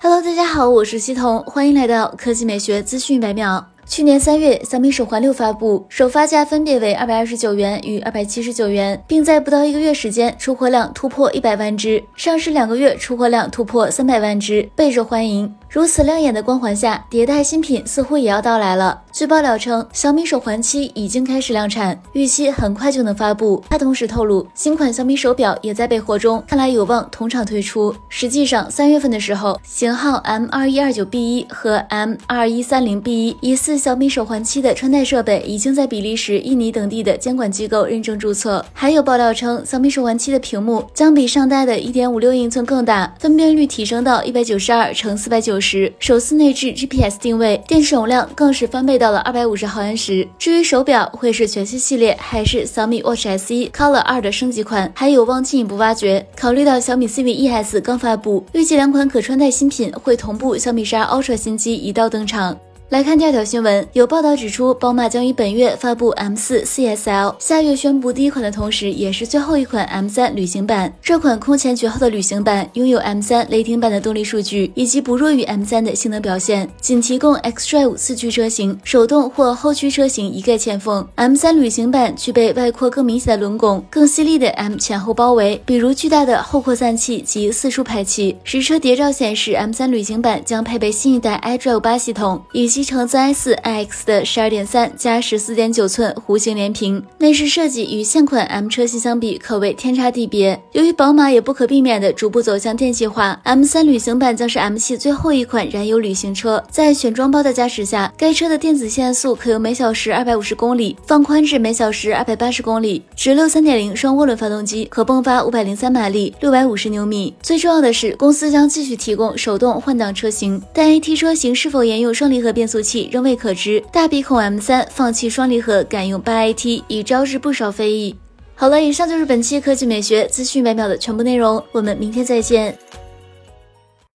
Hello，大家好，我是西彤，欢迎来到科技美学资讯百秒。去年三月，小米手环六发布，首发价分别为二百二十九元与二百七十九元，并在不到一个月时间出货量突破一百万只，上市两个月出货量突破三百万只，备受欢迎。如此亮眼的光环下，迭代新品似乎也要到来了。据爆料称，小米手环七已经开始量产，预期很快就能发布。他同时透露，新款小米手表也在备货中，看来有望同场推出。实际上，三月份的时候，型号 M 二一二九 B 一和 M 二一三零 B 一一四小米手环七的穿戴设备，已经在比利时、印尼等地的监管机构认证注册。还有爆料称，小米手环七的屏幕将比上代的一点五六英寸更大，分辨率提升到一百九十二乘四百九十。时手自内置 GPS 定位，电池容量更是翻倍到了二百五十毫安时。至于手表会是全新系列，还是小米 Watch SE Color 二的升级款，还有望进一步挖掘。考虑到小米 CV-ES 刚发布，预计两款可穿戴新品会同步小米十二 Ultra 新机一道登场。来看第二条新闻，有报道指出，宝马将于本月发布 M4 CSL，下月宣布第一款的同时，也是最后一款 M3 旅行版。这款空前绝后的旅行版拥有 M3 雷霆版的动力数据，以及不弱于 M3 的性能表现，仅提供 xDrive 四驱车型，手动或后驱车型一概欠奉。M3 旅行版具备外扩更明显的轮拱、更犀利的 M 前后包围，比如巨大的后扩散器及四出排气。实车谍照显示，M3 旅行版将配备新一代 iDrive 八系统，以及集成 Z S i X 的十二点三加十四点九寸弧形连屏，内饰设计与现款 M 车系相比可谓天差地别。由于宝马也不可避免的逐步走向电气化，M 三旅行版将是 M 系最后一款燃油旅行车。在选装包的加持下，该车的电子限速可由每小时二百五十公里放宽至每小时二百八十公里。直六三点零双涡轮发动机可迸发五百零三马力，六百五十牛米。最重要的是，公司将继续提供手动换挡车型，但 AT 车型是否沿用双离合变速器？仍未可知。大鼻孔 M 三放弃双离合，改用八 AT，已招致不少非议。好了，以上就是本期科技美学资讯百秒的全部内容，我们明天再见。